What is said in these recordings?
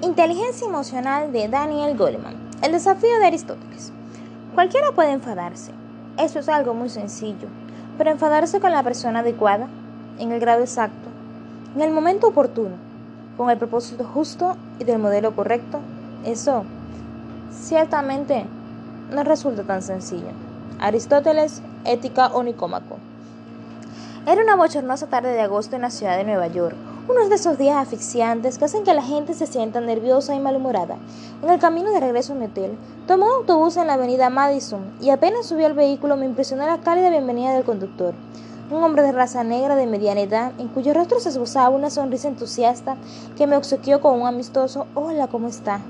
Inteligencia emocional de Daniel Goleman. El desafío de Aristóteles. Cualquiera puede enfadarse. Eso es algo muy sencillo. Pero enfadarse con la persona adecuada, en el grado exacto, en el momento oportuno, con el propósito justo y del modelo correcto, eso ciertamente no resulta tan sencillo. Aristóteles, Ética o Nicómaco. Era una bochornosa tarde de agosto en la ciudad de Nueva York uno de esos días asfixiantes que hacen que la gente se sienta nerviosa y malhumorada. En el camino de regreso a mi hotel, tomé un autobús en la avenida Madison y apenas subí al vehículo me impresionó la cálida bienvenida del conductor. Un hombre de raza negra de mediana edad, en cuyo rostro se esbozaba una sonrisa entusiasta que me obsequió con un amistoso Hola, ¿cómo está?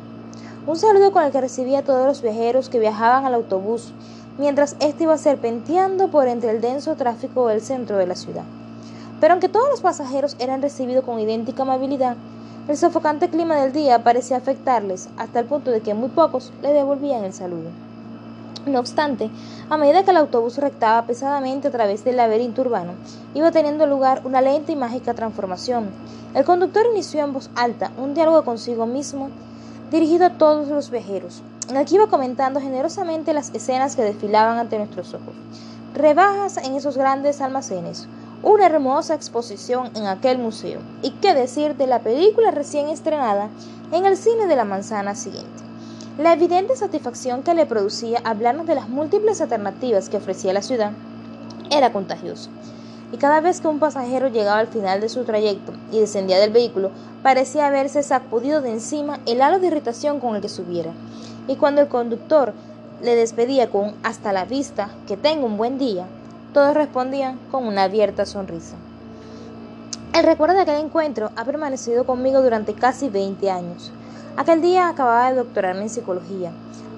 Un saludo con el que recibía a todos los viajeros que viajaban al autobús, mientras éste iba serpenteando por entre el denso tráfico del centro de la ciudad. Pero aunque todos los pasajeros eran recibidos con idéntica amabilidad, el sofocante clima del día parecía afectarles hasta el punto de que muy pocos le devolvían el saludo. No obstante, a medida que el autobús rectaba pesadamente a través del laberinto urbano, iba teniendo lugar una lenta y mágica transformación. El conductor inició en voz alta un diálogo consigo mismo dirigido a todos los viajeros, en el que iba comentando generosamente las escenas que desfilaban ante nuestros ojos. Rebajas en esos grandes almacenes, una hermosa exposición en aquel museo. Y qué decir de la película recién estrenada en el cine de la manzana siguiente. La evidente satisfacción que le producía hablarnos de las múltiples alternativas que ofrecía la ciudad era contagiosa. Y cada vez que un pasajero llegaba al final de su trayecto y descendía del vehículo, parecía haberse sacudido de encima el halo de irritación con el que subiera. Y cuando el conductor le despedía con hasta la vista, que tenga un buen día, todos respondían con una abierta sonrisa. El recuerdo de aquel encuentro ha permanecido conmigo durante casi 20 años. Aquel día acababa de doctorarme en psicología,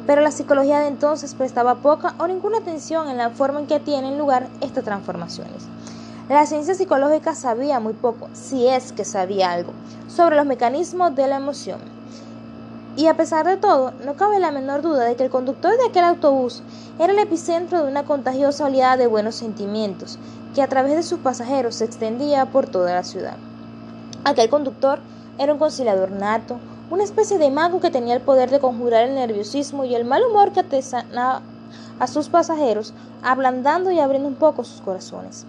pero la psicología de entonces prestaba poca o ninguna atención en la forma en que tienen lugar estas transformaciones. La ciencia psicológica sabía muy poco, si es que sabía algo, sobre los mecanismos de la emoción y a pesar de todo, no cabe la menor duda de que el conductor de aquel autobús era el epicentro de una contagiosa oleada de buenos sentimientos que a través de sus pasajeros se extendía por toda la ciudad. Aquel conductor era un conciliador nato, una especie de mago que tenía el poder de conjurar el nerviosismo y el mal humor que atesanaba a sus pasajeros, ablandando y abriendo un poco sus corazones.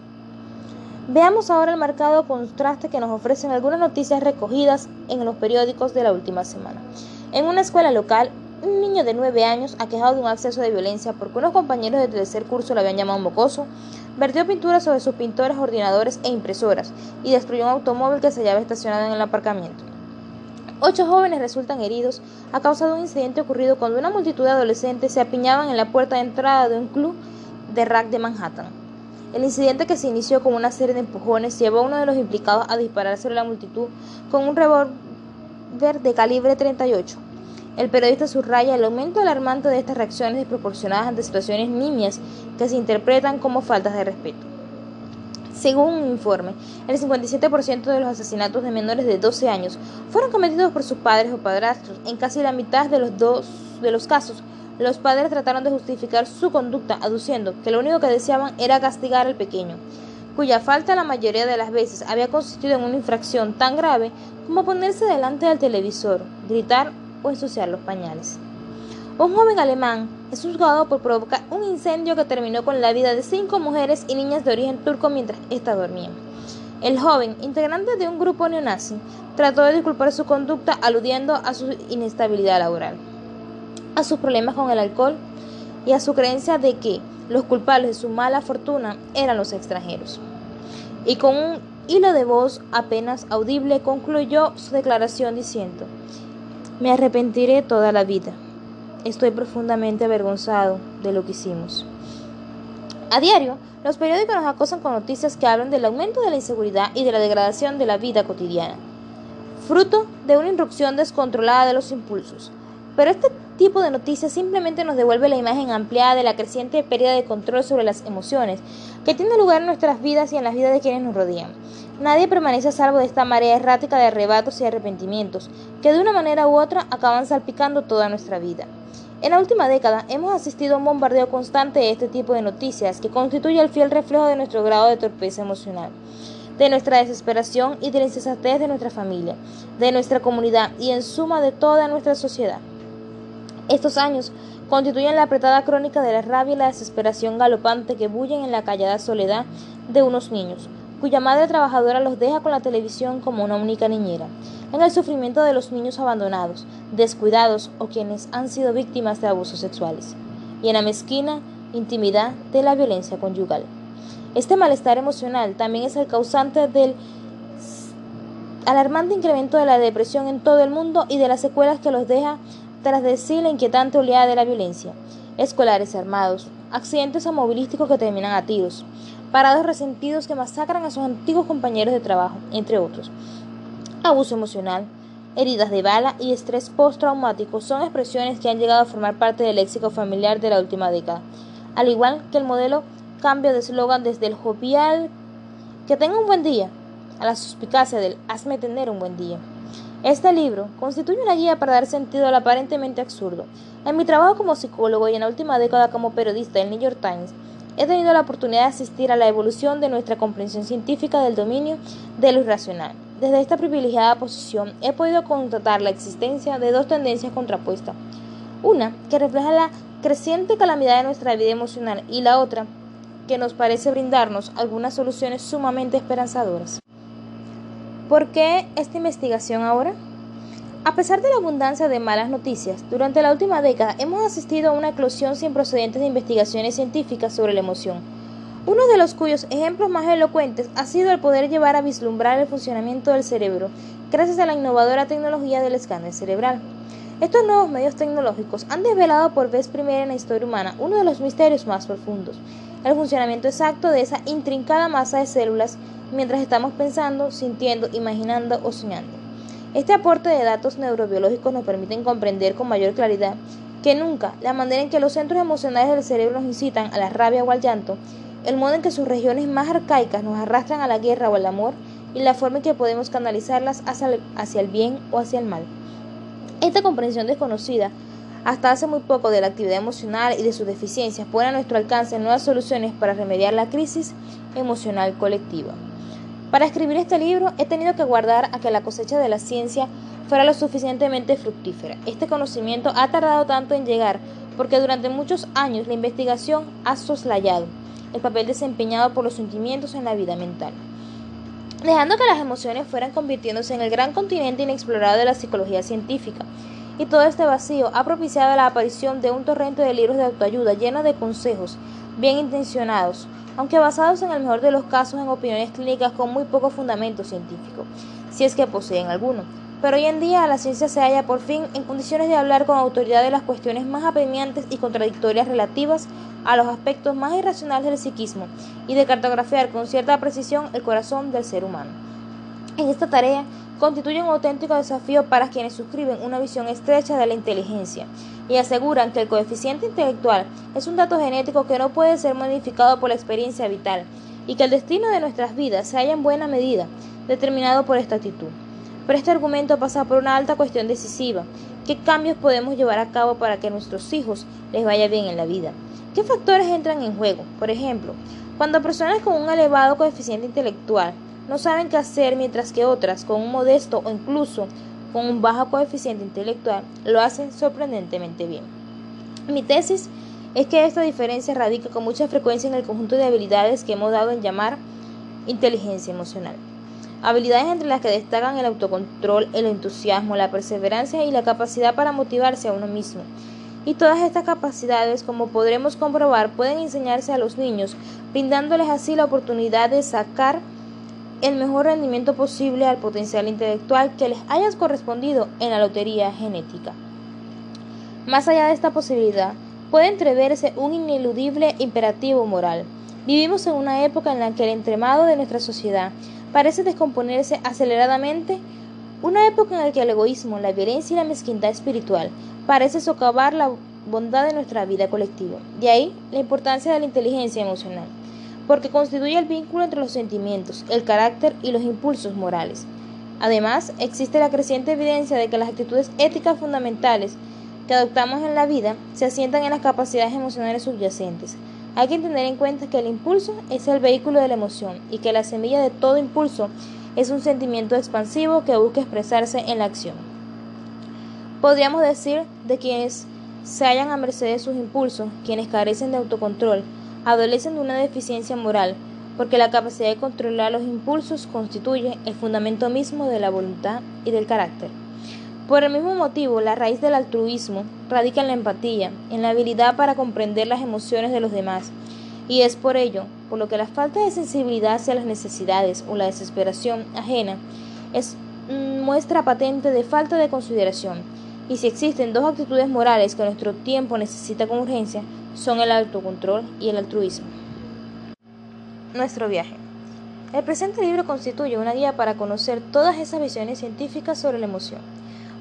Veamos ahora el marcado contraste que nos ofrecen algunas noticias recogidas en los periódicos de la última semana. En una escuela local, un niño de 9 años, aquejado de un acceso de violencia porque unos compañeros de tercer curso le habían llamado mocoso, vertió pintura sobre sus pintores, ordenadores e impresoras y destruyó un automóvil que se hallaba estacionado en el aparcamiento. Ocho jóvenes resultan heridos a causa de un incidente ocurrido cuando una multitud de adolescentes se apiñaban en la puerta de entrada de un club de rack de Manhattan. El incidente que se inició con una serie de empujones llevó a uno de los implicados a disparar sobre la multitud con un revólver de calibre 38. El periodista subraya el aumento alarmante de estas reacciones desproporcionadas ante situaciones nimias que se interpretan como faltas de respeto. Según un informe, el 57% de los asesinatos de menores de 12 años fueron cometidos por sus padres o padrastros. En casi la mitad de los, dos, de los casos, los padres trataron de justificar su conducta aduciendo que lo único que deseaban era castigar al pequeño cuya falta la mayoría de las veces había consistido en una infracción tan grave como ponerse delante del televisor, gritar o ensuciar los pañales. Un joven alemán es juzgado por provocar un incendio que terminó con la vida de cinco mujeres y niñas de origen turco mientras ésta dormían. El joven, integrante de un grupo neonazi, trató de disculpar su conducta aludiendo a su inestabilidad laboral, a sus problemas con el alcohol y a su creencia de que los culpables de su mala fortuna eran los extranjeros. Y con un hilo de voz apenas audible concluyó su declaración diciendo, me arrepentiré toda la vida. Estoy profundamente avergonzado de lo que hicimos. A diario, los periódicos nos acosan con noticias que hablan del aumento de la inseguridad y de la degradación de la vida cotidiana, fruto de una irrupción descontrolada de los impulsos. Pero este tipo de noticias simplemente nos devuelve la imagen ampliada de la creciente pérdida de control sobre las emociones que tiene lugar en nuestras vidas y en las vidas de quienes nos rodean. Nadie permanece a salvo de esta marea errática de arrebatos y arrepentimientos que de una manera u otra acaban salpicando toda nuestra vida. En la última década hemos asistido a un bombardeo constante de este tipo de noticias que constituye el fiel reflejo de nuestro grado de torpeza emocional. de nuestra desesperación y de la insensatez de nuestra familia, de nuestra comunidad y en suma de toda nuestra sociedad. Estos años constituyen la apretada crónica de la rabia y la desesperación galopante que bullen en la callada soledad de unos niños, cuya madre trabajadora los deja con la televisión como una única niñera, en el sufrimiento de los niños abandonados, descuidados o quienes han sido víctimas de abusos sexuales, y en la mezquina intimidad de la violencia conyugal. Este malestar emocional también es el causante del alarmante incremento de la depresión en todo el mundo y de las secuelas que los deja tras de sí la inquietante oleada de la violencia. Escolares armados, accidentes automovilísticos que terminan a tiros, parados resentidos que masacran a sus antiguos compañeros de trabajo, entre otros. Abuso emocional, heridas de bala y estrés postraumático son expresiones que han llegado a formar parte del léxico familiar de la última década, al igual que el modelo cambio de eslogan desde el jovial que tenga un buen día a la suspicacia del hazme tener un buen día. Este libro constituye una guía para dar sentido al aparentemente absurdo. En mi trabajo como psicólogo y en la última década como periodista del New York Times, he tenido la oportunidad de asistir a la evolución de nuestra comprensión científica del dominio de lo irracional. Desde esta privilegiada posición he podido constatar la existencia de dos tendencias contrapuestas. Una, que refleja la creciente calamidad de nuestra vida emocional y la otra, que nos parece brindarnos algunas soluciones sumamente esperanzadoras. ¿Por qué esta investigación ahora? A pesar de la abundancia de malas noticias, durante la última década hemos asistido a una eclosión sin procedentes de investigaciones científicas sobre la emoción, uno de los cuyos ejemplos más elocuentes ha sido el poder llevar a vislumbrar el funcionamiento del cerebro gracias a la innovadora tecnología del escáner cerebral. Estos nuevos medios tecnológicos han desvelado por vez primera en la historia humana uno de los misterios más profundos, el funcionamiento exacto de esa intrincada masa de células mientras estamos pensando, sintiendo, imaginando o soñando. Este aporte de datos neurobiológicos nos permite comprender con mayor claridad que nunca la manera en que los centros emocionales del cerebro nos incitan a la rabia o al llanto, el modo en que sus regiones más arcaicas nos arrastran a la guerra o al amor y la forma en que podemos canalizarlas hacia el bien o hacia el mal. Esta comprensión desconocida hasta hace muy poco de la actividad emocional y de sus deficiencias pone a nuestro alcance nuevas soluciones para remediar la crisis emocional colectiva. Para escribir este libro he tenido que guardar a que la cosecha de la ciencia fuera lo suficientemente fructífera. Este conocimiento ha tardado tanto en llegar porque durante muchos años la investigación ha soslayado el papel desempeñado por los sentimientos en la vida mental dejando que las emociones fueran convirtiéndose en el gran continente inexplorado de la psicología científica. Y todo este vacío ha propiciado la aparición de un torrente de libros de autoayuda llenos de consejos bien intencionados, aunque basados en el mejor de los casos en opiniones clínicas con muy poco fundamento científico, si es que poseen alguno. Pero hoy en día la ciencia se halla por fin en condiciones de hablar con autoridad de las cuestiones más apremiantes y contradictorias relativas a los aspectos más irracionales del psiquismo y de cartografiar con cierta precisión el corazón del ser humano. En esta tarea constituye un auténtico desafío para quienes suscriben una visión estrecha de la inteligencia y aseguran que el coeficiente intelectual es un dato genético que no puede ser modificado por la experiencia vital y que el destino de nuestras vidas se halla en buena medida determinado por esta actitud. Pero este argumento pasa por una alta cuestión decisiva. ¿Qué cambios podemos llevar a cabo para que a nuestros hijos les vaya bien en la vida? ¿Qué factores entran en juego? Por ejemplo, cuando personas con un elevado coeficiente intelectual no saben qué hacer mientras que otras con un modesto o incluso con un bajo coeficiente intelectual lo hacen sorprendentemente bien. Mi tesis es que esta diferencia radica con mucha frecuencia en el conjunto de habilidades que hemos dado en llamar inteligencia emocional. Habilidades entre las que destacan el autocontrol, el entusiasmo, la perseverancia y la capacidad para motivarse a uno mismo, y todas estas capacidades, como podremos comprobar, pueden enseñarse a los niños, brindándoles así la oportunidad de sacar el mejor rendimiento posible al potencial intelectual que les haya correspondido en la lotería genética. Más allá de esta posibilidad, puede entreverse un ineludible imperativo moral. Vivimos en una época en la que el entremado de nuestra sociedad parece descomponerse aceleradamente, una época en la que el egoísmo, la violencia y la mezquindad espiritual parece socavar la bondad de nuestra vida colectiva. De ahí la importancia de la inteligencia emocional, porque constituye el vínculo entre los sentimientos, el carácter y los impulsos morales. Además, existe la creciente evidencia de que las actitudes éticas fundamentales que adoptamos en la vida se asientan en las capacidades emocionales subyacentes, Hay que tener en cuenta que el impulso es el vehículo de la emoción y que la semilla de todo impulso es un sentimiento expansivo que busca expresarse en la acción. Podríamos decir de quienes se hallan a merced de sus impulsos, quienes carecen de autocontrol, adolecen de una deficiencia moral, porque la capacidad de controlar los impulsos constituye el fundamento mismo de la voluntad y del carácter. Por el mismo motivo, la raíz del altruismo radica en la empatía, en la habilidad para comprender las emociones de los demás, y es por ello, por lo que la falta de sensibilidad hacia las necesidades o la desesperación ajena es muestra patente de falta de consideración, y si existen dos actitudes morales que nuestro tiempo necesita con urgencia, son el autocontrol y el altruismo. Nuestro viaje. El presente libro constituye una guía para conocer todas esas visiones científicas sobre la emoción.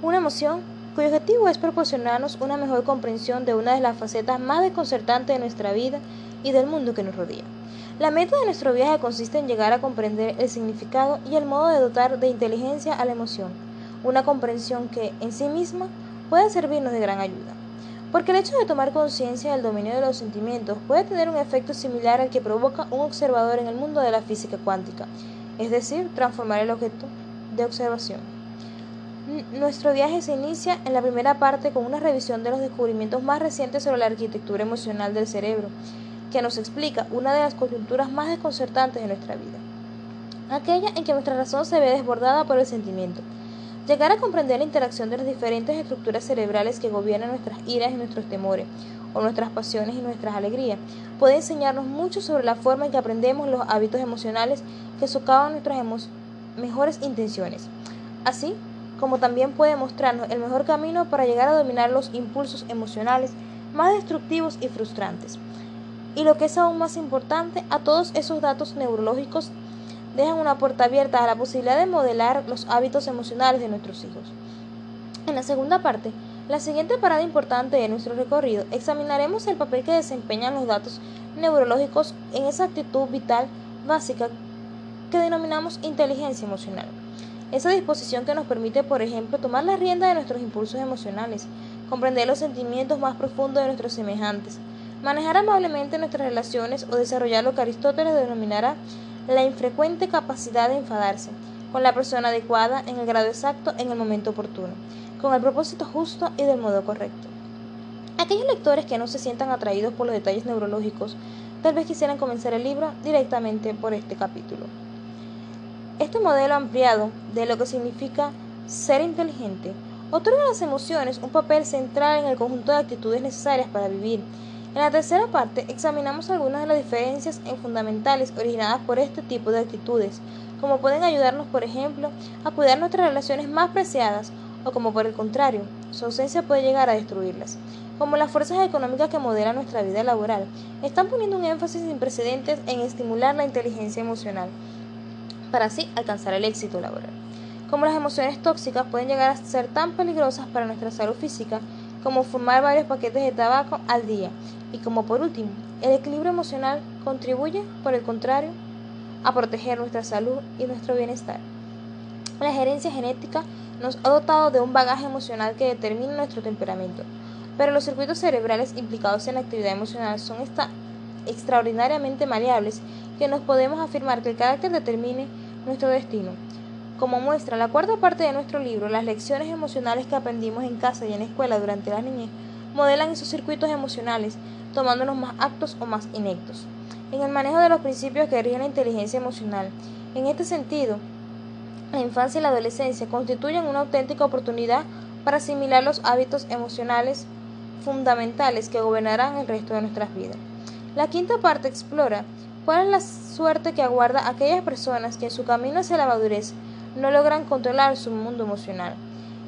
Una emoción cuyo objetivo es proporcionarnos una mejor comprensión de una de las facetas más desconcertantes de nuestra vida y del mundo que nos rodea. La meta de nuestro viaje consiste en llegar a comprender el significado y el modo de dotar de inteligencia a la emoción, una comprensión que, en sí misma, puede servirnos de gran ayuda. Porque el hecho de tomar conciencia del dominio de los sentimientos puede tener un efecto similar al que provoca un observador en el mundo de la física cuántica, es decir, transformar el objeto de observación. Nuestro viaje se inicia en la primera parte con una revisión de los descubrimientos más recientes sobre la arquitectura emocional del cerebro, que nos explica una de las coyunturas más desconcertantes de nuestra vida, aquella en que nuestra razón se ve desbordada por el sentimiento. Llegar a comprender la interacción de las diferentes estructuras cerebrales que gobiernan nuestras iras y nuestros temores, o nuestras pasiones y nuestras alegrías, puede enseñarnos mucho sobre la forma en que aprendemos los hábitos emocionales que socavan nuestras mejores intenciones, así como también puede mostrarnos el mejor camino para llegar a dominar los impulsos emocionales más destructivos y frustrantes. Y lo que es aún más importante, a todos esos datos neurológicos dejan una puerta abierta a la posibilidad de modelar los hábitos emocionales de nuestros hijos. En la segunda parte, la siguiente parada importante de nuestro recorrido, examinaremos el papel que desempeñan los datos neurológicos en esa actitud vital básica que denominamos inteligencia emocional. Esa disposición que nos permite, por ejemplo, tomar la rienda de nuestros impulsos emocionales, comprender los sentimientos más profundos de nuestros semejantes, manejar amablemente nuestras relaciones o desarrollar lo que Aristóteles denominará la infrecuente capacidad de enfadarse con la persona adecuada en el grado exacto en el momento oportuno, con el propósito justo y del modo correcto. Aquellos lectores que no se sientan atraídos por los detalles neurológicos tal vez quisieran comenzar el libro directamente por este capítulo. Este modelo ampliado de lo que significa ser inteligente otorga a las emociones un papel central en el conjunto de actitudes necesarias para vivir en la tercera parte examinamos algunas de las diferencias fundamentales originadas por este tipo de actitudes, como pueden ayudarnos, por ejemplo, a cuidar nuestras relaciones más preciadas o como por el contrario, su ausencia puede llegar a destruirlas. Como las fuerzas económicas que modelan nuestra vida laboral, están poniendo un énfasis sin precedentes en estimular la inteligencia emocional para así alcanzar el éxito laboral. Como las emociones tóxicas pueden llegar a ser tan peligrosas para nuestra salud física como fumar varios paquetes de tabaco al día. Y como por último, el equilibrio emocional contribuye, por el contrario, a proteger nuestra salud y nuestro bienestar. La gerencia genética nos ha dotado de un bagaje emocional que determina nuestro temperamento, pero los circuitos cerebrales implicados en la actividad emocional son extraordinariamente maleables que nos podemos afirmar que el carácter determine nuestro destino. Como muestra la cuarta parte de nuestro libro, las lecciones emocionales que aprendimos en casa y en la escuela durante la niñez modelan esos circuitos emocionales, tomándonos más actos o más inectos. En el manejo de los principios que rigen la inteligencia emocional, en este sentido, la infancia y la adolescencia constituyen una auténtica oportunidad para asimilar los hábitos emocionales fundamentales que gobernarán el resto de nuestras vidas. La quinta parte explora cuál es la suerte que aguarda a aquellas personas que en su camino hacia la madurez no logran controlar su mundo emocional.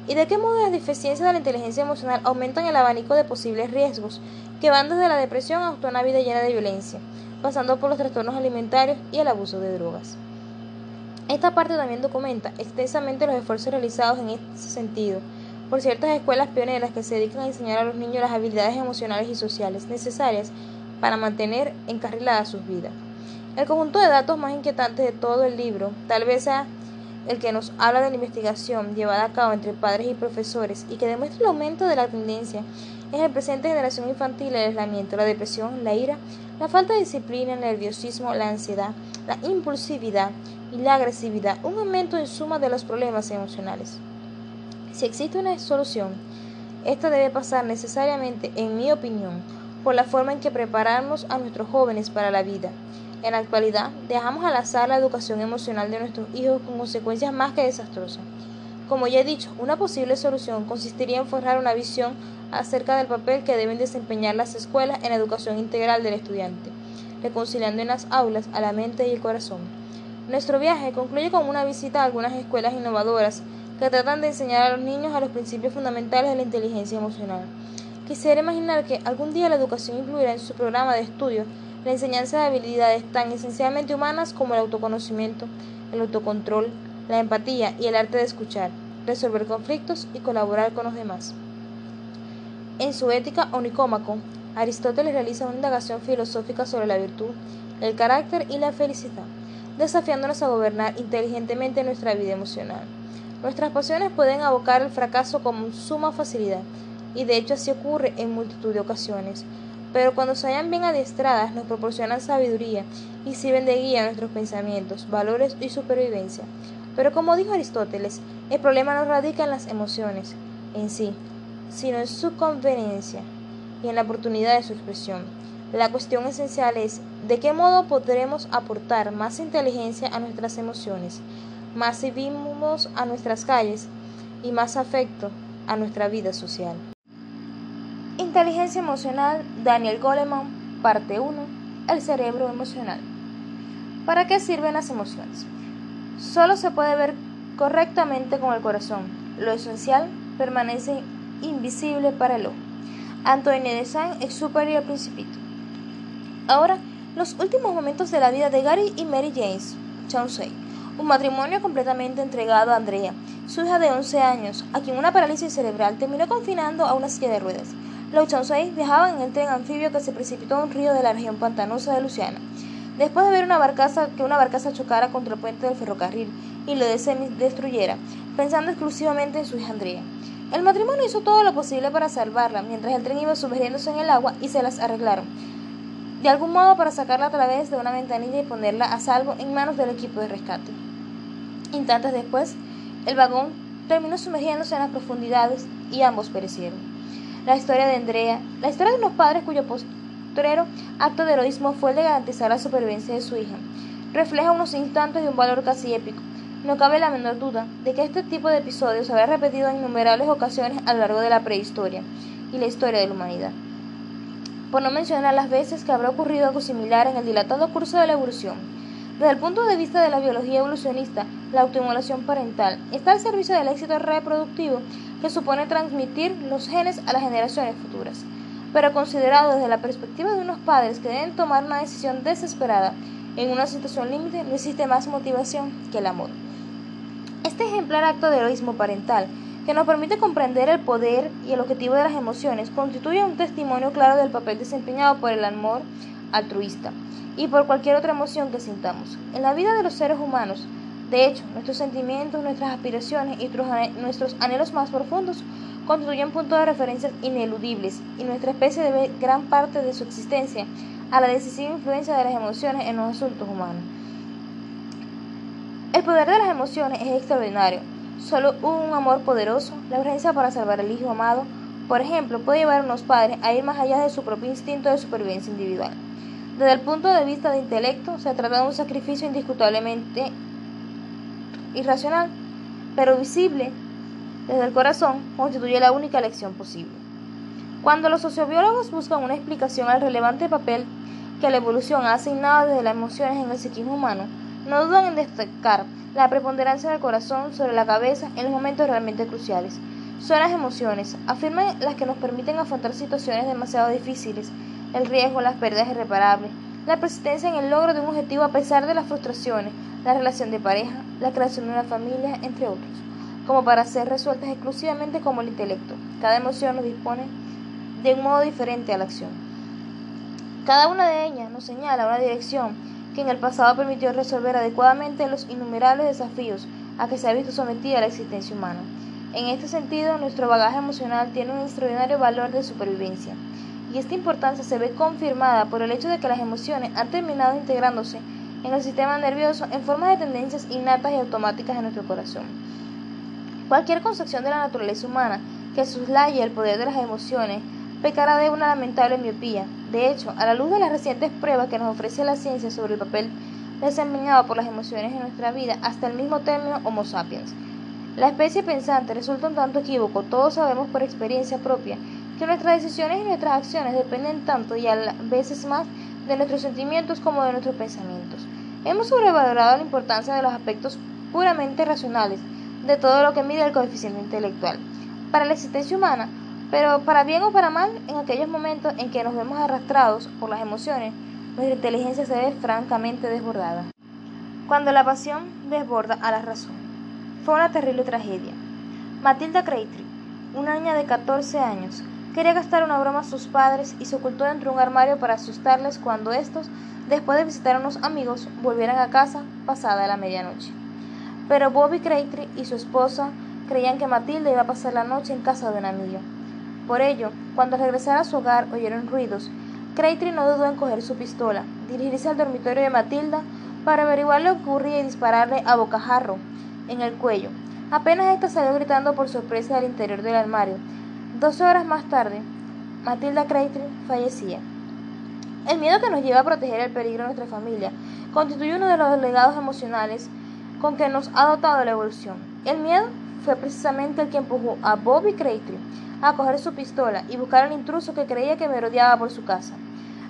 ¿Y de qué modo las deficiencias de la inteligencia emocional aumentan el abanico de posibles riesgos que van desde la depresión hasta una vida llena de violencia, pasando por los trastornos alimentarios y el abuso de drogas? Esta parte también documenta extensamente los esfuerzos realizados en este sentido por ciertas escuelas pioneras que se dedican a enseñar a los niños las habilidades emocionales y sociales necesarias para mantener encarriladas sus vidas. El conjunto de datos más inquietantes de todo el libro tal vez sea el que nos habla de la investigación llevada a cabo entre padres y profesores y que demuestra el aumento de la tendencia en la presente generación infantil el aislamiento, la depresión, la ira, la falta de disciplina, el nerviosismo, la ansiedad, la impulsividad y la agresividad, un aumento en suma de los problemas emocionales. Si existe una solución, esta debe pasar necesariamente, en mi opinión, por la forma en que preparamos a nuestros jóvenes para la vida. En la actualidad, dejamos al azar la educación emocional de nuestros hijos con consecuencias más que desastrosas. Como ya he dicho, una posible solución consistiría en forjar una visión acerca del papel que deben desempeñar las escuelas en la educación integral del estudiante, reconciliando en las aulas a la mente y el corazón. Nuestro viaje concluye con una visita a algunas escuelas innovadoras que tratan de enseñar a los niños a los principios fundamentales de la inteligencia emocional. Quisiera imaginar que algún día la educación incluirá en su programa de estudio la enseñanza de habilidades tan esencialmente humanas como el autoconocimiento, el autocontrol, la empatía y el arte de escuchar, resolver conflictos y colaborar con los demás. En su Ética o Nicómaco, Aristóteles realiza una indagación filosófica sobre la virtud, el carácter y la felicidad, desafiándonos a gobernar inteligentemente nuestra vida emocional. Nuestras pasiones pueden abocar al fracaso con suma facilidad, y de hecho así ocurre en multitud de ocasiones, pero cuando se hallan bien adiestradas nos proporcionan sabiduría y sirven de guía a nuestros pensamientos, valores y supervivencia. Pero como dijo Aristóteles, el problema no radica en las emociones en sí, sino en su conveniencia y en la oportunidad de su expresión. La cuestión esencial es de qué modo podremos aportar más inteligencia a nuestras emociones, más civismos a nuestras calles y más afecto a nuestra vida social. Inteligencia emocional, Daniel Goleman, parte 1, el cerebro emocional. ¿Para qué sirven las emociones? Solo se puede ver correctamente con el corazón. Lo esencial permanece invisible para el ojo. Antoine de Saint-Exupéry el Principito. Ahora, los últimos momentos de la vida de Gary y Mary James Chauncey, un matrimonio completamente entregado a Andrea, su hija de 11 años, a quien una parálisis cerebral terminó confinando a una silla de ruedas. Los Chauncey viajaban en el tren anfibio que se precipitó en un río de la región pantanosa de Luciana. Después de ver una barcaza, que una barcaza chocara contra el puente del ferrocarril y lo destruyera, pensando exclusivamente en su hija Andrea. El matrimonio hizo todo lo posible para salvarla, mientras el tren iba sumergiéndose en el agua y se las arreglaron. De algún modo para sacarla a través de una ventanilla y ponerla a salvo en manos del equipo de rescate. Instantes después, el vagón terminó sumergiéndose en las profundidades y ambos perecieron. La historia de Andrea, la historia de unos padres cuyo postrero acto de heroísmo fue el de garantizar la supervivencia de su hija, refleja unos instantes de un valor casi épico, no cabe la menor duda de que este tipo de episodios se había repetido en innumerables ocasiones a lo largo de la prehistoria y la historia de la humanidad. Por no mencionar las veces que habrá ocurrido algo similar en el dilatado curso de la evolución. Desde el punto de vista de la biología evolucionista, la autoemulación parental está al servicio del éxito reproductivo que supone transmitir los genes a las generaciones futuras. Pero considerado desde la perspectiva de unos padres que deben tomar una decisión desesperada en una situación límite, no existe más motivación que el amor. Este ejemplar acto de heroísmo parental, que nos permite comprender el poder y el objetivo de las emociones, constituye un testimonio claro del papel desempeñado por el amor altruista y por cualquier otra emoción que sintamos. En la vida de los seres humanos, de hecho, nuestros sentimientos, nuestras aspiraciones y nuestros anhelos más profundos constituyen puntos de referencia ineludibles y nuestra especie debe gran parte de su existencia a la decisiva influencia de las emociones en los asuntos humanos. El poder de las emociones es extraordinario. Solo un amor poderoso, la urgencia para salvar al hijo amado, por ejemplo, puede llevar a unos padres a ir más allá de su propio instinto de supervivencia individual. Desde el punto de vista de intelecto, se trata de un sacrificio indiscutablemente irracional, pero visible desde el corazón, constituye la única elección posible. Cuando los sociobiólogos buscan una explicación al relevante papel que la evolución ha asignado desde las emociones en el psiquismo humano, no dudan en destacar la preponderancia del corazón sobre la cabeza en los momentos realmente cruciales. Son las emociones, afirman las que nos permiten afrontar situaciones demasiado difíciles, el riesgo, las pérdidas irreparables, la persistencia en el logro de un objetivo a pesar de las frustraciones, la relación de pareja, la creación de una familia, entre otros, como para ser resueltas exclusivamente como el intelecto. Cada emoción nos dispone de un modo diferente a la acción. Cada una de ellas nos señala una dirección que en el pasado permitió resolver adecuadamente los innumerables desafíos a que se ha visto sometida la existencia humana. En este sentido, nuestro bagaje emocional tiene un extraordinario valor de supervivencia, y esta importancia se ve confirmada por el hecho de que las emociones han terminado integrándose en el sistema nervioso en forma de tendencias innatas y automáticas en nuestro corazón. Cualquier concepción de la naturaleza humana que soslaye el poder de las emociones pecará de una lamentable miopía. De hecho, a la luz de las recientes pruebas que nos ofrece la ciencia sobre el papel desempeñado por las emociones en nuestra vida, hasta el mismo término Homo sapiens, la especie pensante resulta un tanto equívoco. Todos sabemos por experiencia propia que nuestras decisiones y nuestras acciones dependen tanto y a veces más de nuestros sentimientos como de nuestros pensamientos. Hemos sobrevalorado la importancia de los aspectos puramente racionales de todo lo que mide el coeficiente intelectual para la existencia humana, pero para bien o para mal, en aquellos momentos en que nos vemos arrastrados por las emociones, nuestra inteligencia se ve francamente desbordada. Cuando la pasión desborda a la razón. Fue una terrible tragedia. Matilda Craytree, una niña de 14 años, quería gastar una broma a sus padres y se ocultó dentro de un armario para asustarles cuando estos, después de visitar a unos amigos, volvieran a casa pasada la medianoche. Pero Bobby Craytree y su esposa creían que Matilda iba a pasar la noche en casa de un amigo. Por ello, cuando regresara a su hogar oyeron ruidos. Craytree no dudó en coger su pistola, dirigirse al dormitorio de Matilda para averiguar lo que ocurría y dispararle a bocajarro en el cuello. Apenas ésta salió gritando por sorpresa del interior del armario. Doce horas más tarde, Matilda Craytree fallecía. El miedo que nos lleva a proteger el peligro de nuestra familia constituye uno de los legados emocionales con que nos ha dotado la evolución. El miedo fue precisamente el que empujó a Bobby Craytree a coger su pistola y buscar al intruso que creía que merodeaba por su casa.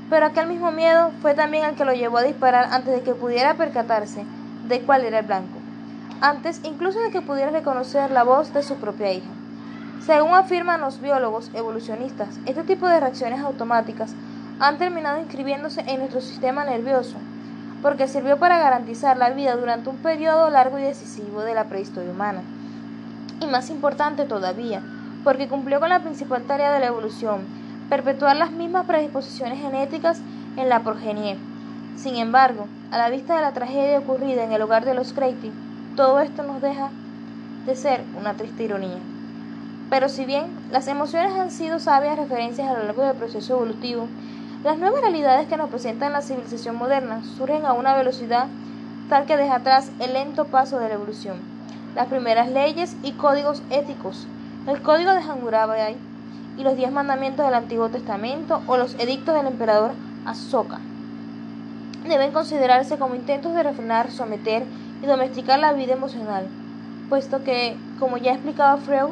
Pero aquel mismo miedo fue también el que lo llevó a disparar antes de que pudiera percatarse de cuál era el blanco antes incluso de que pudiera reconocer la voz de su propia hija. Según afirman los biólogos evolucionistas, este tipo de reacciones automáticas han terminado inscribiéndose en nuestro sistema nervioso, porque sirvió para garantizar la vida durante un periodo largo y decisivo de la prehistoria humana. Y más importante todavía, porque cumplió con la principal tarea de la evolución, perpetuar las mismas predisposiciones genéticas en la progenie. Sin embargo, a la vista de la tragedia ocurrida en el hogar de los Crayty, todo esto nos deja de ser una triste ironía. Pero si bien las emociones han sido sabias referencias a lo largo del proceso evolutivo, las nuevas realidades que nos presentan la civilización moderna surgen a una velocidad tal que deja atrás el lento paso de la evolución. Las primeras leyes y códigos éticos, el código de Hammurabi y los diez mandamientos del Antiguo Testamento o los edictos del emperador Asoka, deben considerarse como intentos de refrenar, someter y domesticar la vida emocional, puesto que, como ya explicaba Freud,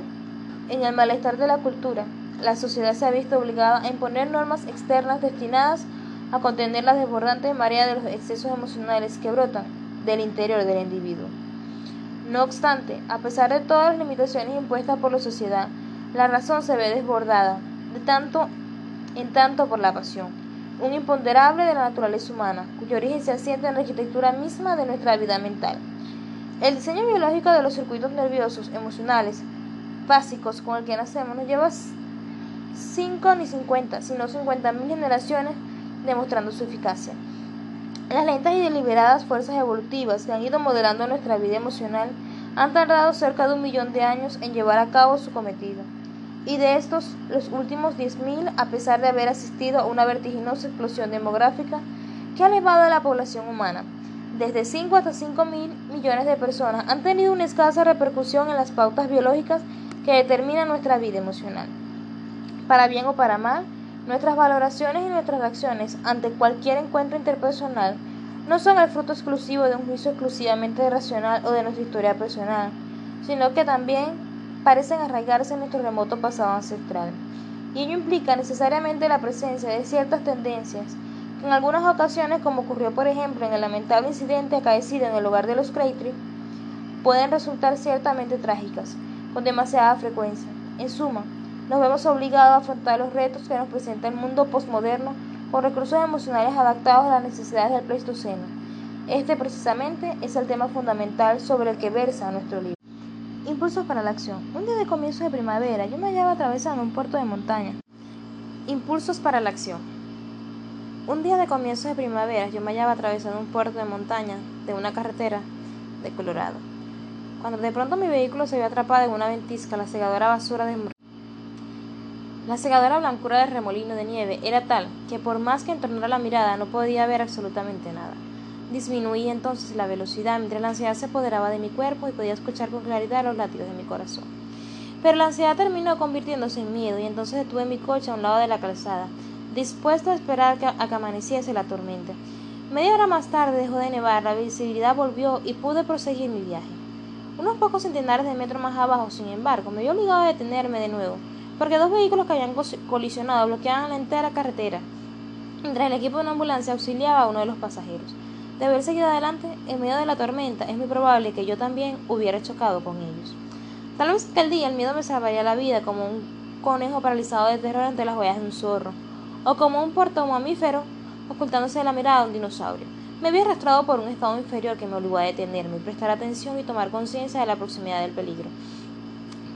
en el malestar de la cultura, la sociedad se ha visto obligada a imponer normas externas destinadas a contener la desbordante marea de los excesos emocionales que brotan del interior del individuo. No obstante, a pesar de todas las limitaciones impuestas por la sociedad, la razón se ve desbordada, de tanto en tanto por la pasión, un imponderable de la naturaleza humana, cuyo origen se asienta en la arquitectura misma de nuestra vida mental. El diseño biológico de los circuitos nerviosos emocionales básicos con el que nacemos no lleva 5 ni 50, sino 50.000 generaciones demostrando su eficacia. Las lentas y deliberadas fuerzas evolutivas que han ido modelando nuestra vida emocional han tardado cerca de un millón de años en llevar a cabo su cometido y de estos los últimos 10.000, a pesar de haber asistido a una vertiginosa explosión demográfica que ha elevado a la población humana. Desde 5 hasta 5 mil millones de personas han tenido una escasa repercusión en las pautas biológicas que determinan nuestra vida emocional. Para bien o para mal, nuestras valoraciones y nuestras reacciones ante cualquier encuentro interpersonal no son el fruto exclusivo de un juicio exclusivamente racional o de nuestra historia personal, sino que también parecen arraigarse en nuestro remoto pasado ancestral, y ello implica necesariamente la presencia de ciertas tendencias que en algunas ocasiones, como ocurrió por ejemplo en el lamentable incidente acaecido en el hogar de los Craytree, pueden resultar ciertamente trágicas, con demasiada frecuencia. En suma, nos vemos obligados a afrontar los retos que nos presenta el mundo postmoderno con recursos emocionales adaptados a las necesidades del Pleistoceno. Este precisamente es el tema fundamental sobre el que versa nuestro libro. Impulsos para la acción. Un día de comienzo de primavera, yo me hallaba atravesando un puerto de montaña. Impulsos para la acción. Un día de comienzo de primavera, yo me hallaba atravesando un puerto de montaña de una carretera de Colorado. Cuando de pronto mi vehículo se vio atrapado en una ventisca, la segadora basura de la segadora blancura del remolino de nieve era tal que por más que entornara la mirada no podía ver absolutamente nada. Disminuí entonces la velocidad mientras la ansiedad se apoderaba de mi cuerpo y podía escuchar con claridad los latidos de mi corazón. Pero la ansiedad terminó convirtiéndose en miedo y entonces detuve mi coche a un lado de la calzada, dispuesto a esperar a que amaneciese la tormenta. Media hora más tarde dejó de nevar, la visibilidad volvió y pude proseguir mi viaje. Unos pocos centenares de metros más abajo, sin embargo, me vi obligado a detenerme de nuevo, porque dos vehículos que habían colisionado bloqueaban la entera carretera, mientras el equipo de una ambulancia auxiliaba a uno de los pasajeros de haber seguido adelante en medio de la tormenta, es muy probable que yo también hubiera chocado con ellos. Tal vez aquel día el miedo me salvaría la vida como un conejo paralizado de terror ante las huellas de un zorro, o como un puerto mamífero ocultándose de la mirada de un dinosaurio. Me había arrastrado por un estado inferior que me obligó a detenerme, prestar atención y tomar conciencia de la proximidad del peligro.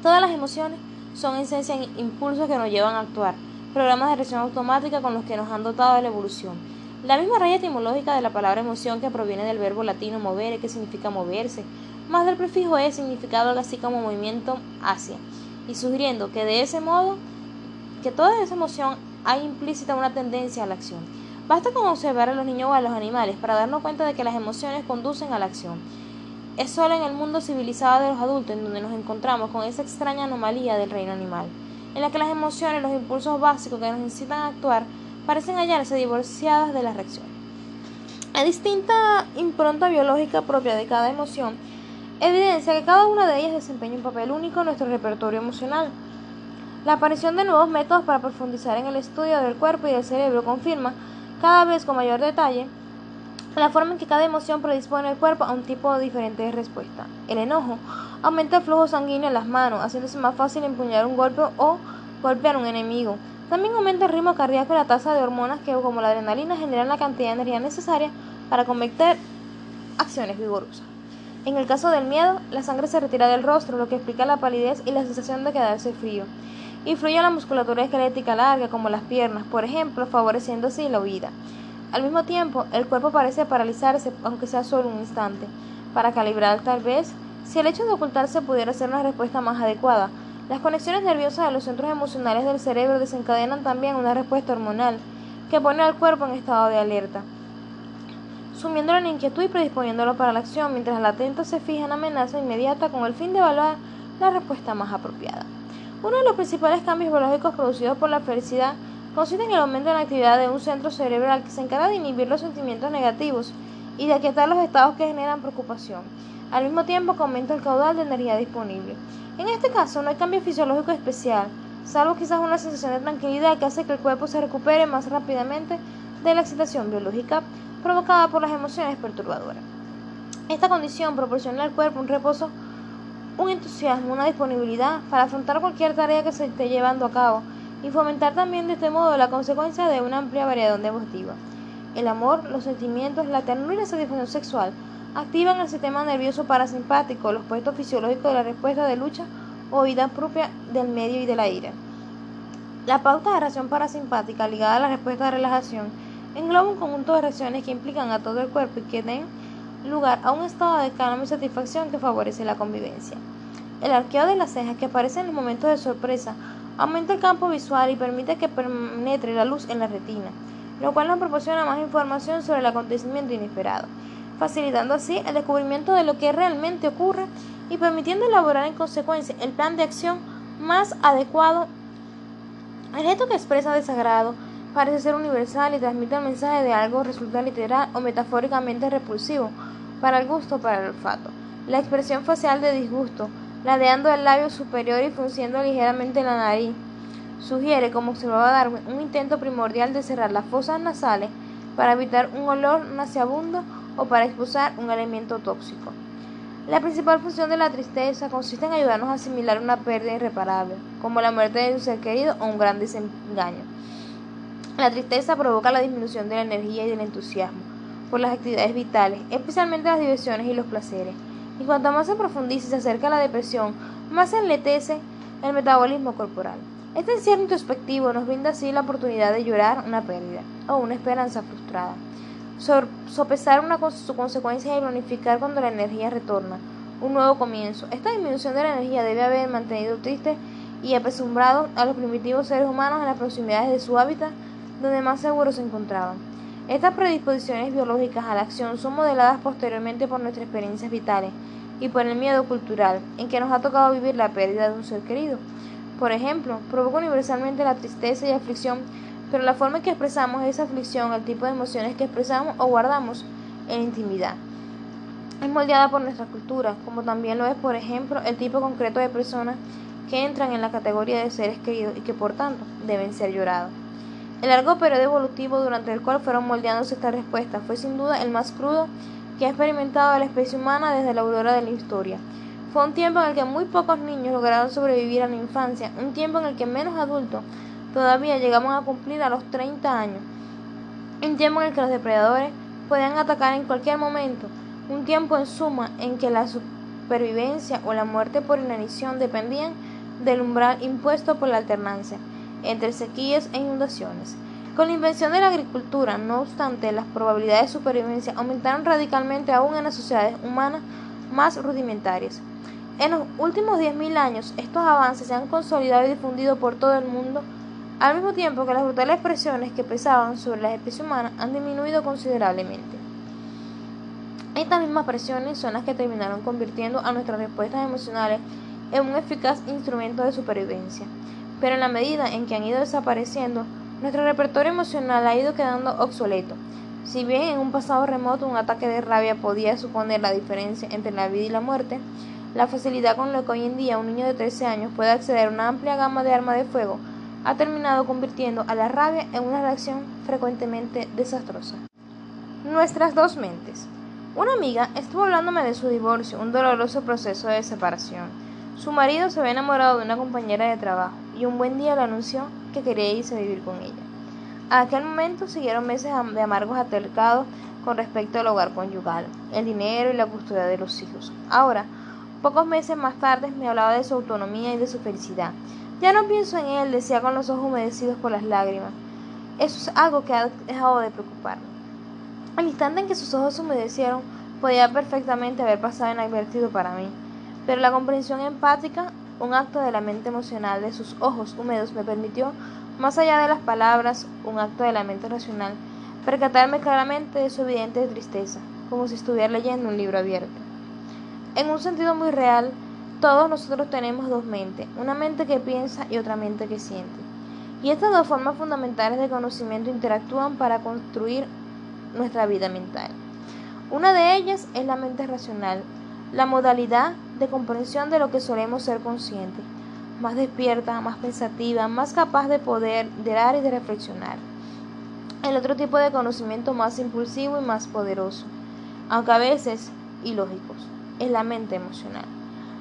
Todas las emociones son en esencia impulsos que nos llevan a actuar, programas de reacción automática con los que nos han dotado de la evolución la misma raíz etimológica de la palabra emoción que proviene del verbo latino movere, que significa moverse, más del prefijo es significado algo así como movimiento hacia, y sugiriendo que de ese modo, que toda esa emoción hay implícita una tendencia a la acción. Basta con observar a los niños o a los animales para darnos cuenta de que las emociones conducen a la acción. Es solo en el mundo civilizado de los adultos en donde nos encontramos con esa extraña anomalía del reino animal, en la que las emociones, los impulsos básicos que nos incitan a actuar, parecen hallarse divorciadas de la reacción. La distinta impronta biológica propia de cada emoción evidencia que cada una de ellas desempeña un papel único en nuestro repertorio emocional. La aparición de nuevos métodos para profundizar en el estudio del cuerpo y del cerebro confirma, cada vez con mayor detalle, la forma en que cada emoción predispone el cuerpo a un tipo diferente de respuesta. El enojo aumenta el flujo sanguíneo en las manos, haciéndose más fácil empuñar un golpe o golpear un enemigo. También aumenta el ritmo cardíaco y la tasa de hormonas que, como la adrenalina, generan la cantidad de energía necesaria para cometer acciones vigorosas. En el caso del miedo, la sangre se retira del rostro, lo que explica la palidez y la sensación de quedarse frío. Influye en la musculatura esquelética larga, como las piernas, por ejemplo, favoreciendo así la huida. Al mismo tiempo, el cuerpo parece paralizarse, aunque sea solo un instante, para calibrar tal vez si el hecho de ocultarse pudiera ser una respuesta más adecuada, las conexiones nerviosas de los centros emocionales del cerebro desencadenan también una respuesta hormonal que pone al cuerpo en estado de alerta, sumiéndolo en inquietud y predisponiéndolo para la acción, mientras el atento se fija en la amenaza inmediata con el fin de evaluar la respuesta más apropiada. Uno de los principales cambios biológicos producidos por la felicidad consiste en el aumento de la actividad de un centro cerebral que se encarga de inhibir los sentimientos negativos y de aquietar los estados que generan preocupación, al mismo tiempo aumenta el caudal de energía disponible. En este caso no hay cambio fisiológico especial, salvo quizás una sensación de tranquilidad que hace que el cuerpo se recupere más rápidamente de la excitación biológica provocada por las emociones perturbadoras. Esta condición proporciona al cuerpo un reposo, un entusiasmo, una disponibilidad para afrontar cualquier tarea que se esté llevando a cabo y fomentar también de este modo la consecuencia de una amplia variedad de emotiva. El amor, los sentimientos, la ternura y la satisfacción sexual activan el sistema nervioso parasimpático, los puestos fisiológicos de la respuesta de lucha o vida propia del medio y de la ira. La pauta de reacción parasimpática ligada a la respuesta de relajación engloba un conjunto de reacciones que implican a todo el cuerpo y que den lugar a un estado de calma y satisfacción que favorece la convivencia. El arqueo de las cejas que aparece en los momentos de sorpresa aumenta el campo visual y permite que penetre la luz en la retina, lo cual nos proporciona más información sobre el acontecimiento inesperado facilitando así el descubrimiento de lo que realmente ocurre y permitiendo elaborar en consecuencia el plan de acción más adecuado. El gesto que expresa desagrado parece ser universal y transmite el mensaje de algo resulta literal o metafóricamente repulsivo para el gusto o para el olfato. La expresión facial de disgusto, ladeando el labio superior y frunciendo ligeramente la nariz, sugiere, como observaba Darwin, un intento primordial de cerrar las fosas nasales para evitar un olor nauseabundo o para expulsar un elemento tóxico. La principal función de la tristeza consiste en ayudarnos a asimilar una pérdida irreparable, como la muerte de un ser querido o un gran desengaño. La tristeza provoca la disminución de la energía y del entusiasmo por las actividades vitales, especialmente las diversiones y los placeres. Y cuanto más se profundiza y se acerca a la depresión, más se enletece el metabolismo corporal. Este encierro introspectivo nos brinda así la oportunidad de llorar una pérdida o una esperanza frustrada sopesar una, su consecuencia y planificar cuando la energía retorna, un nuevo comienzo. Esta disminución de la energía debe haber mantenido triste y apesumbrado a los primitivos seres humanos en las proximidades de su hábitat donde más seguros se encontraban. Estas predisposiciones biológicas a la acción son modeladas posteriormente por nuestras experiencias vitales y por el miedo cultural en que nos ha tocado vivir la pérdida de un ser querido. Por ejemplo, provoca universalmente la tristeza y aflicción, pero la forma en que expresamos esa aflicción, el tipo de emociones que expresamos o guardamos en intimidad, es moldeada por nuestra cultura, como también lo es, por ejemplo, el tipo concreto de personas que entran en la categoría de seres queridos y que por tanto deben ser llorados. El largo periodo evolutivo durante el cual fueron moldeándose estas respuestas fue sin duda el más crudo que ha experimentado la especie humana desde la aurora de la historia. Fue un tiempo en el que muy pocos niños lograron sobrevivir a la infancia, un tiempo en el que menos adultos todavía llegamos a cumplir a los 30 años, un tiempo en el que los depredadores podían atacar en cualquier momento, un tiempo en suma en que la supervivencia o la muerte por inanición dependían del umbral impuesto por la alternancia entre sequías e inundaciones. Con la invención de la agricultura, no obstante, las probabilidades de supervivencia aumentaron radicalmente aún en las sociedades humanas más rudimentarias. En los últimos 10.000 años, estos avances se han consolidado y difundido por todo el mundo, al mismo tiempo que las brutales presiones que pesaban sobre las especies humanas han disminuido considerablemente. Estas mismas presiones son las que terminaron convirtiendo a nuestras respuestas emocionales en un eficaz instrumento de supervivencia. Pero en la medida en que han ido desapareciendo, nuestro repertorio emocional ha ido quedando obsoleto. Si bien en un pasado remoto un ataque de rabia podía suponer la diferencia entre la vida y la muerte, la facilidad con la que hoy en día un niño de 13 años puede acceder a una amplia gama de armas de fuego ha terminado convirtiendo a la rabia en una reacción frecuentemente desastrosa. Nuestras dos mentes. Una amiga estuvo hablándome de su divorcio, un doloroso proceso de separación. Su marido se había enamorado de una compañera de trabajo y un buen día le anunció que quería irse a vivir con ella. A aquel momento siguieron meses de amargos altercados con respecto al hogar conyugal, el dinero y la custodia de los hijos. Ahora, pocos meses más tarde, me hablaba de su autonomía y de su felicidad. Ya no pienso en él, decía con los ojos humedecidos por las lágrimas. Eso es algo que ha dejado de preocuparme. Al instante en que sus ojos humedecieron, podía perfectamente haber pasado inadvertido para mí, pero la comprensión empática un acto de la mente emocional de sus ojos húmedos me permitió, más allá de las palabras, un acto de la mente racional, percatarme claramente de su evidente tristeza, como si estuviera leyendo un libro abierto. En un sentido muy real, todos nosotros tenemos dos mentes, una mente que piensa y otra mente que siente. Y estas dos formas fundamentales de conocimiento interactúan para construir nuestra vida mental. Una de ellas es la mente racional, la modalidad de comprensión de lo que solemos ser conscientes, más despierta, más pensativa, más capaz de poder de dar y de reflexionar. El otro tipo de conocimiento más impulsivo y más poderoso, aunque a veces ilógicos, es la mente emocional.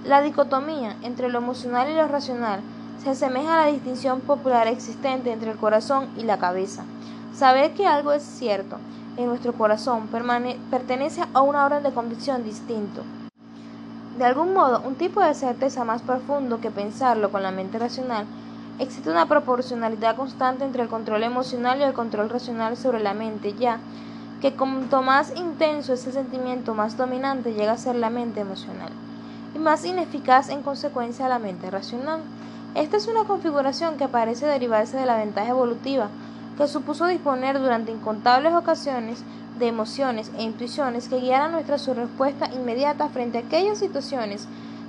La dicotomía entre lo emocional y lo racional se asemeja a la distinción popular existente entre el corazón y la cabeza. Saber que algo es cierto en nuestro corazón pertenece a una orden de convicción distinto de algún modo, un tipo de certeza más profundo que pensarlo con la mente racional, existe una proporcionalidad constante entre el control emocional y el control racional sobre la mente, ya que cuanto más intenso es el sentimiento, más dominante llega a ser la mente emocional y más ineficaz en consecuencia la mente racional. Esta es una configuración que parece derivarse de la ventaja evolutiva que supuso disponer durante incontables ocasiones de emociones e intuiciones que guiaran nuestra respuesta inmediata frente a aquellas situaciones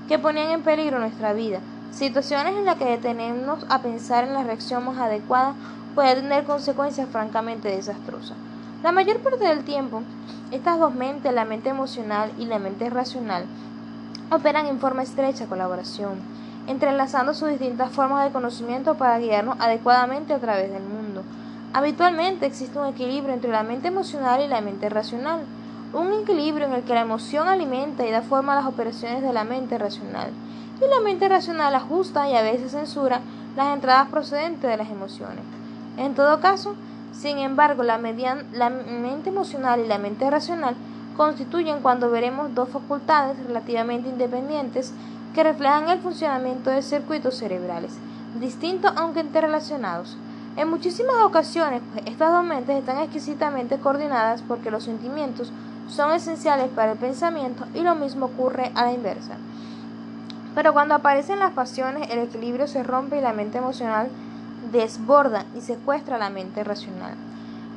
que ponían en peligro nuestra vida, situaciones en las que detenernos a pensar en la reacción más adecuada puede tener consecuencias francamente desastrosas. La mayor parte del tiempo, estas dos mentes, la mente emocional y la mente racional, operan en forma estrecha colaboración, entrelazando sus distintas formas de conocimiento para guiarnos adecuadamente a través del mundo. Habitualmente existe un equilibrio entre la mente emocional y la mente racional, un equilibrio en el que la emoción alimenta y da forma a las operaciones de la mente racional, y la mente racional ajusta y a veces censura las entradas procedentes de las emociones. En todo caso, sin embargo, la, mente emocional y la mente racional constituyen cuando veremos dos facultades relativamente independientes que reflejan el funcionamiento de circuitos cerebrales, distintos aunque interrelacionados. En muchísimas ocasiones, estas dos mentes están exquisitamente coordinadas porque los sentimientos son esenciales para el pensamiento y lo mismo ocurre a la inversa. Pero cuando aparecen las pasiones, el equilibrio se rompe y la mente emocional desborda y secuestra la mente racional.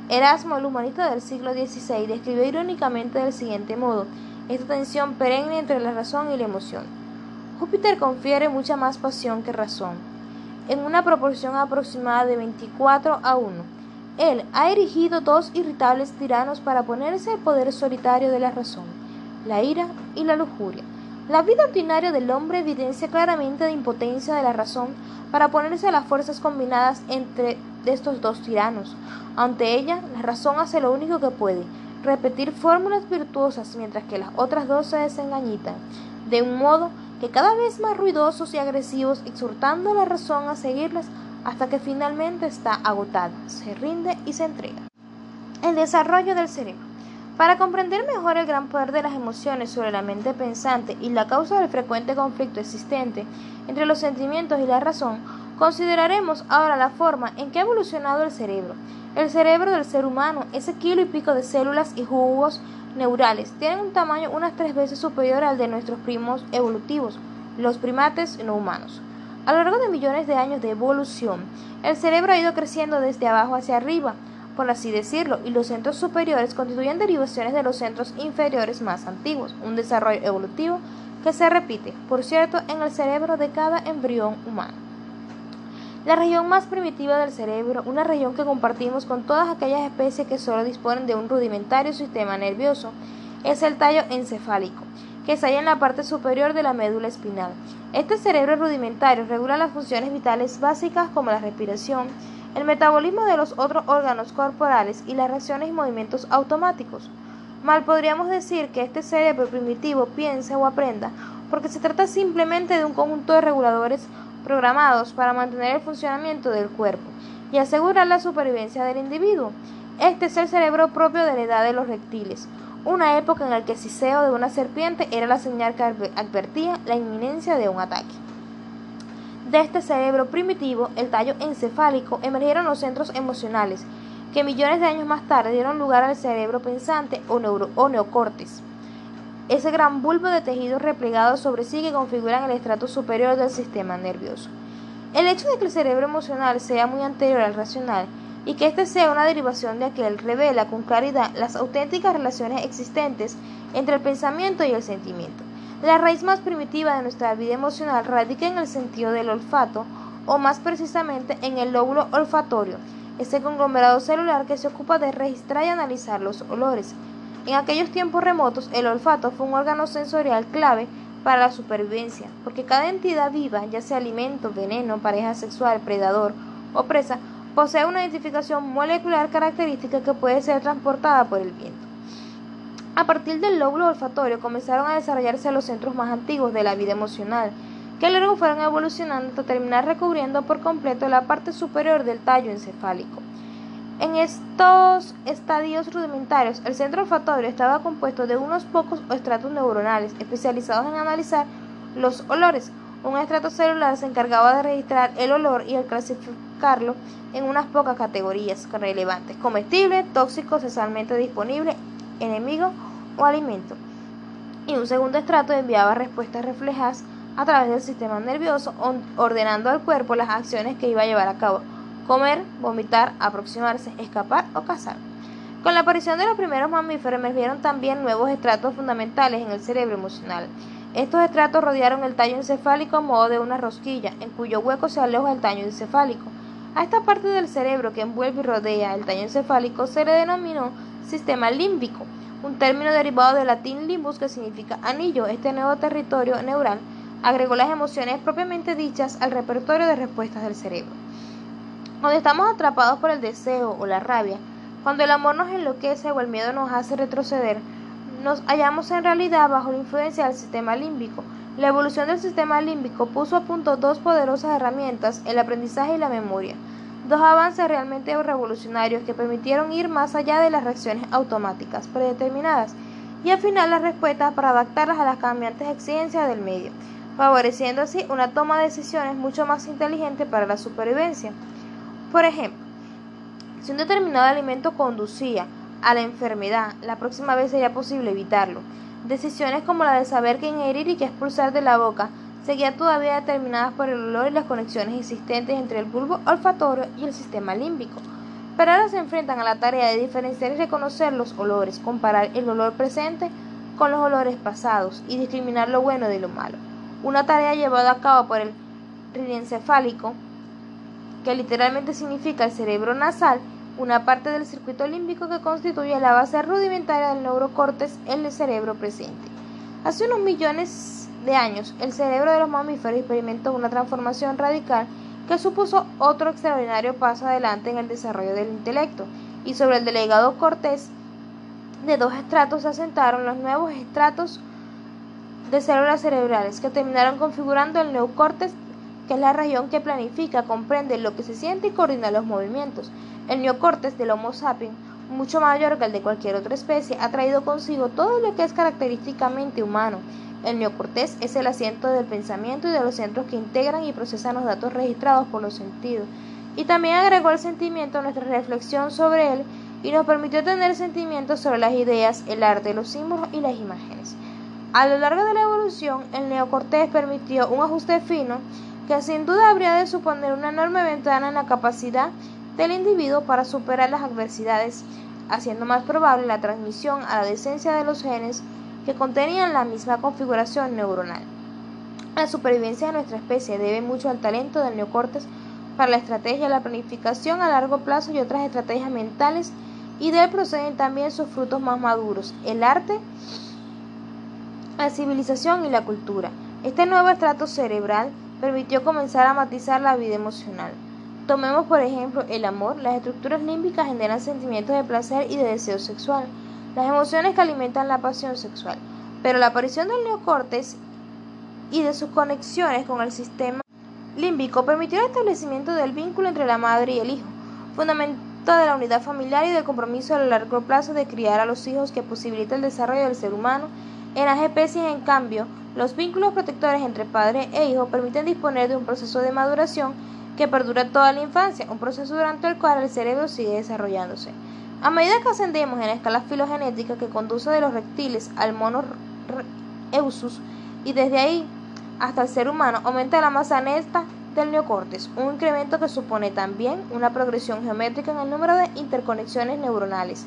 Erasmo, el humanista del siglo XVI, describió irónicamente del siguiente modo esta tensión perenne entre la razón y la emoción. Júpiter confiere mucha más pasión que razón, en una proporción aproximada de 24 a 1. Él ha erigido dos irritables tiranos para ponerse al poder solitario de la razón, la ira y la lujuria. La vida ordinaria del hombre evidencia claramente la impotencia de la razón para ponerse a las fuerzas combinadas entre estos dos tiranos. Ante ella, la razón hace lo único que puede, repetir fórmulas virtuosas mientras que las otras dos se desengañitan, de un modo que cada vez más ruidosos y agresivos, exhortando a la razón a seguirlas hasta que finalmente está agotada, se rinde y se entrega. El desarrollo del cerebro. Para comprender mejor el gran poder de las emociones sobre la mente pensante y la causa del frecuente conflicto existente entre los sentimientos y la razón, consideraremos ahora la forma en que ha evolucionado el cerebro. El cerebro del ser humano, ese kilo y pico de células y jugos neurales, tiene un tamaño unas tres veces superior al de nuestros primos evolutivos, los primates no humanos. A lo largo de millones de años de evolución, el cerebro ha ido creciendo desde abajo hacia arriba, por así decirlo, y los centros superiores constituyen derivaciones de los centros inferiores más antiguos, un desarrollo evolutivo que se repite, por cierto, en el cerebro de cada embrión humano. La región más primitiva del cerebro, una región que compartimos con todas aquellas especies que solo disponen de un rudimentario sistema nervioso, es el tallo encefálico, que se halla en la parte superior de la médula espinal. Este cerebro rudimentario regula las funciones vitales básicas como la respiración, el metabolismo de los otros órganos corporales y las reacciones y movimientos automáticos. Mal podríamos decir que este cerebro primitivo piense o aprenda, porque se trata simplemente de un conjunto de reguladores programados para mantener el funcionamiento del cuerpo y asegurar la supervivencia del individuo. Este es el cerebro propio de la edad de los reptiles, una época en la que el siseo de una serpiente era la señal que advertía la inminencia de un ataque. De este cerebro primitivo, el tallo encefálico, emergieron los centros emocionales, que millones de años más tarde dieron lugar al cerebro pensante o, neocortes, ese gran bulbo de tejidos replegados sobre sí que configuran el estrato superior del sistema nervioso. El hecho de que el cerebro emocional sea muy anterior al racional y que éste sea una derivación de aquel revela con claridad las auténticas relaciones existentes entre el pensamiento y el sentimiento. La raíz más primitiva de nuestra vida emocional radica en el sentido del olfato, o más precisamente en el lóbulo olfatorio, ese conglomerado celular que se ocupa de registrar y analizar los olores. En aquellos tiempos remotos, el olfato fue un órgano sensorial clave para la supervivencia, porque cada entidad viva, ya sea alimento, veneno, pareja sexual, predador o presa, posee una identificación molecular característica que puede ser transportada por el viento. A partir del lóbulo olfatorio comenzaron a desarrollarse los centros más antiguos de la vida emocional, que luego fueron evolucionando hasta terminar recubriendo por completo la parte superior del tallo encefálico. En estos estadios rudimentarios, el centro olfatorio estaba compuesto de unos pocos estratos neuronales especializados en analizar los olores. Un estrato celular se encargaba de registrar el olor y el clasificarlo en unas pocas categorías relevantes: comestible, tóxico, sexualmente disponible, enemigo o alimento. Y un segundo estrato enviaba respuestas reflejadas a través del sistema nervioso, ordenando al cuerpo las acciones que iba a llevar a cabo: comer, vomitar, aproximarse, escapar o cazar. Con la aparición de los primeros mamíferos emergieron también nuevos estratos fundamentales en el cerebro emocional. Estos estratos rodearon el tallo encefálico a modo de una rosquilla, en cuyo hueco se aloja el tallo encefálico. A esta parte del cerebro que envuelve y rodea el tallo encefálico se le denominó sistema límbico un término derivado del latín limbus que significa anillo. Este nuevo territorio neural agregó las emociones propiamente dichas al repertorio de respuestas del cerebro. Cuando estamos atrapados por el deseo o la rabia, cuando el amor nos enloquece o el miedo nos hace retroceder, nos hallamos en realidad bajo la influencia del sistema límbico. La evolución del sistema límbico puso a punto dos poderosas herramientas, el aprendizaje y la memoria dos avances realmente revolucionarios que permitieron ir más allá de las reacciones automáticas predeterminadas y afinar las respuestas para adaptarlas a las cambiantes exigencias del medio, favoreciendo así una toma de decisiones mucho más inteligente para la supervivencia. Por ejemplo, si un determinado alimento conducía a la enfermedad, la próxima vez sería posible evitarlo. Decisiones como la de saber qué ingerir y qué expulsar de la boca seguían todavía determinadas por el olor y las conexiones existentes entre el bulbo olfatorio y el sistema límbico. Pero ahora se enfrentan a la tarea de diferenciar y reconocer los olores, comparar el olor presente con los olores pasados y discriminar lo bueno de lo malo. Una tarea llevada a cabo por el rinencefálico, que literalmente significa el cerebro nasal, una parte del circuito límbico que constituye la base rudimentaria del neurocórtex en el cerebro presente. Hace unos millones de años, el cerebro de los mamíferos experimentó una transformación radical que supuso otro extraordinario paso adelante en el desarrollo del intelecto, y sobre el delegado cortés de dos estratos se asentaron los nuevos estratos de células cerebrales que terminaron configurando el neocórtex, que es la región que planifica, comprende lo que se siente y coordina los movimientos. El neocórtex del Homo sapiens, mucho mayor que el de cualquier otra especie, ha traído consigo todo lo que es característicamente humano. El neocortés es el asiento del pensamiento y de los centros que integran y procesan los datos registrados por los sentidos. Y también agregó el sentimiento a nuestra reflexión sobre él y nos permitió tener sentimientos sobre las ideas, el arte, los símbolos y las imágenes. A lo largo de la evolución, el neocortés permitió un ajuste fino que sin duda habría de suponer una enorme ventana en la capacidad del individuo para superar las adversidades, haciendo más probable la transmisión a la decencia de los genes que contenían la misma configuración neuronal. La supervivencia de nuestra especie debe mucho al talento del neocortés para la estrategia, la planificación a largo plazo y otras estrategias mentales y de él proceden también sus frutos más maduros, el arte, la civilización y la cultura. Este nuevo estrato cerebral permitió comenzar a matizar la vida emocional. Tomemos por ejemplo el amor. Las estructuras límbicas generan sentimientos de placer y de deseo sexual, las emociones que alimentan la pasión sexual. Pero la aparición del neocortes y de sus conexiones con el sistema límbico permitió el establecimiento del vínculo entre la madre y el hijo, fundamental de la unidad familiar y del compromiso a largo plazo de criar a los hijos que posibilita el desarrollo del ser humano. En las especies, en cambio, los vínculos protectores entre padre e hijo permiten disponer de un proceso de maduración que perdura toda la infancia, un proceso durante el cual el cerebro sigue desarrollándose. A medida que ascendemos en la escala filogenética que conduce de los reptiles al mono eusus y desde ahí hasta el ser humano, aumenta la masa neta del neocortes, un incremento que supone también una progresión geométrica en el número de interconexiones neuronales.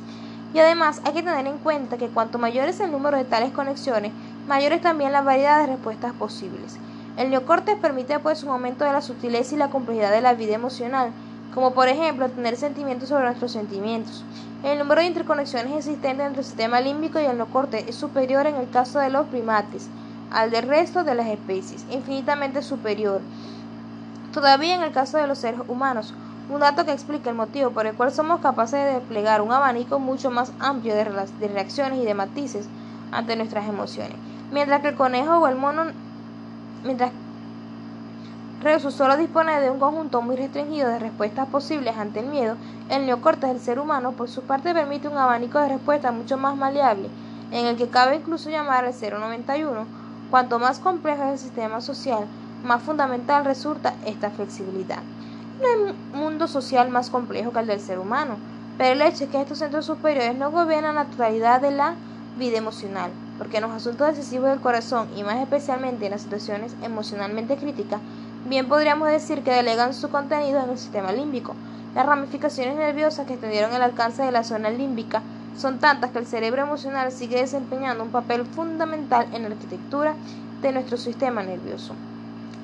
Y además hay que tener en cuenta que cuanto mayor es el número de tales conexiones, mayor es también la variedad de respuestas posibles. El neocortes permite pues un aumento de la sutileza y la complejidad de la vida emocional, como por ejemplo tener sentimientos sobre nuestros sentimientos. El número de interconexiones existentes entre el sistema límbico y el neocortes es superior en el caso de los primates al del resto de las especies, infinitamente superior. Todavía en el caso de los seres humanos, un dato que explica el motivo por el cual somos capaces de desplegar un abanico mucho más amplio de, reacciones y de matices ante nuestras emociones. Mientras que el conejo o el mono, mientras Reuso solo dispone de un conjunto muy restringido de respuestas posibles ante el miedo, el neocortes del ser humano por su parte permite un abanico de respuestas mucho más maleable, en el que cabe incluso llamar al 091. Cuanto más complejo es el sistema social, más fundamental resulta esta flexibilidad. No hay mundo social más complejo que el del ser humano, pero el hecho es que estos centros superiores no gobiernan la totalidad de la vida emocional, porque en los asuntos decisivos del corazón y más especialmente en las situaciones emocionalmente críticas, bien podríamos decir que delegan su contenido en el sistema límbico. Las ramificaciones nerviosas que extendieron el alcance de la zona límbica son tantas que el cerebro emocional sigue desempeñando un papel fundamental en la arquitectura de nuestro sistema nervioso.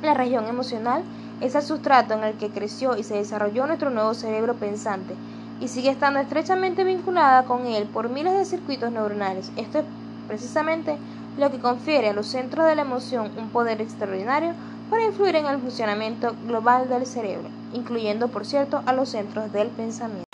La región emocional es el sustrato en el que creció y se desarrolló nuestro nuevo cerebro pensante y sigue estando estrechamente vinculada con él por miles de circuitos neuronales. Esto es precisamente lo que confiere a los centros de la emoción un poder extraordinario para influir en el funcionamiento global del cerebro, incluyendo, por cierto, a los centros del pensamiento.